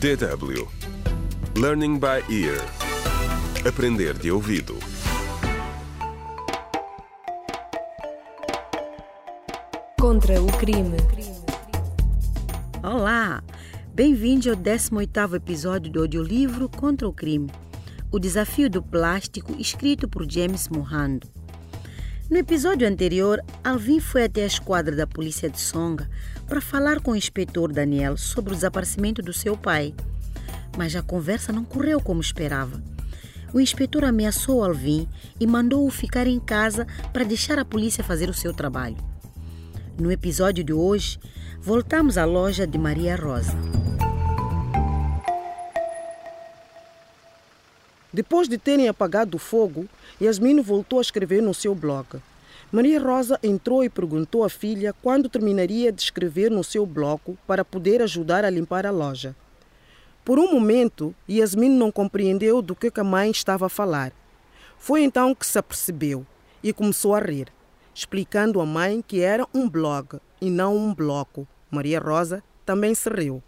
DW Learning by Ear Aprender de ouvido Contra o crime. Olá! Bem-vindo ao 18º episódio do audiolivro Contra o Crime, o desafio do plástico escrito por James Mohando. No episódio anterior, Alvin foi até a esquadra da polícia de Songa para falar com o inspetor Daniel sobre o desaparecimento do seu pai. Mas a conversa não correu como esperava. O inspetor ameaçou Alvin e mandou-o ficar em casa para deixar a polícia fazer o seu trabalho. No episódio de hoje, voltamos à loja de Maria Rosa. Depois de terem apagado o fogo, Yasmin voltou a escrever no seu blog. Maria Rosa entrou e perguntou à filha quando terminaria de escrever no seu bloco para poder ajudar a limpar a loja. Por um momento, Yasmin não compreendeu do que a mãe estava a falar. Foi então que se apercebeu e começou a rir, explicando à mãe que era um blog e não um bloco. Maria Rosa também se riu.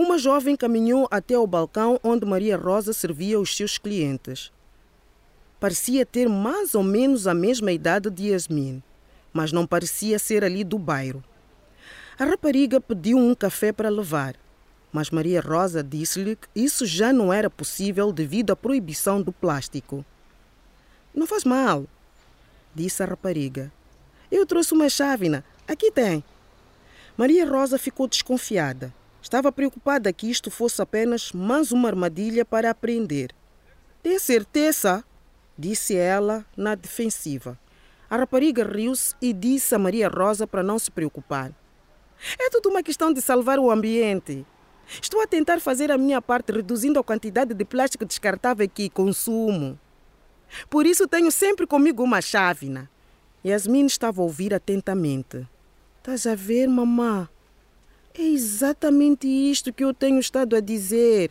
Uma jovem caminhou até o balcão onde Maria Rosa servia os seus clientes. Parecia ter mais ou menos a mesma idade de Yasmin, mas não parecia ser ali do bairro. A rapariga pediu um café para levar, mas Maria Rosa disse-lhe que isso já não era possível devido à proibição do plástico. Não faz mal, disse a rapariga. Eu trouxe uma chávena. Aqui tem. Maria Rosa ficou desconfiada. Estava preocupada que isto fosse apenas mais uma armadilha para aprender. Tem certeza? disse ela na defensiva. A rapariga riu-se e disse a Maria Rosa para não se preocupar. É tudo uma questão de salvar o ambiente. Estou a tentar fazer a minha parte reduzindo a quantidade de plástico descartável que consumo. Por isso tenho sempre comigo uma chávena. Yasmin estava a ouvir atentamente. Estás a ver, mamã? Exatamente isto que eu tenho estado a dizer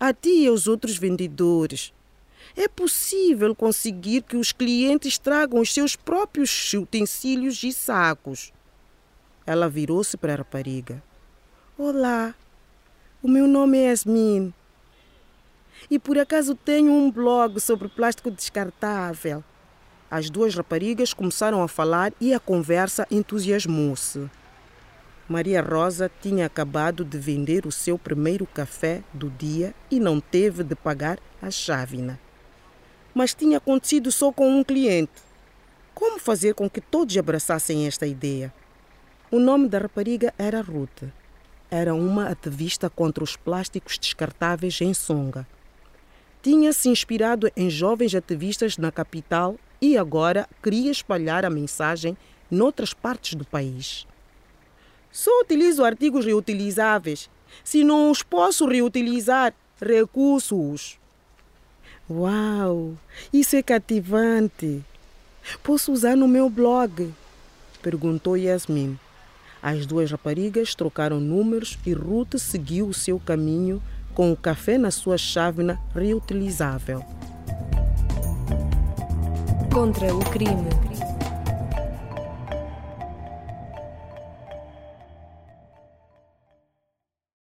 a ti e aos outros vendedores. É possível conseguir que os clientes tragam os seus próprios utensílios e sacos. Ela virou-se para a rapariga. Olá, o meu nome é Yasmin. E por acaso tenho um blog sobre plástico descartável. As duas raparigas começaram a falar e a conversa entusiasmou-se. Maria Rosa tinha acabado de vender o seu primeiro café do dia e não teve de pagar a chávena mas tinha acontecido só com um cliente. Como fazer com que todos abraçassem esta ideia? O nome da rapariga era Ruth. Era uma ativista contra os plásticos descartáveis em Songa. Tinha se inspirado em jovens ativistas na capital e agora queria espalhar a mensagem noutras partes do país. Só utilizo artigos reutilizáveis. Se não os posso reutilizar, recuso-os. Uau, isso é cativante. Posso usar no meu blog? Perguntou Yasmin. As duas raparigas trocaram números e Ruth seguiu o seu caminho com o café na sua chávena reutilizável. Contra o crime.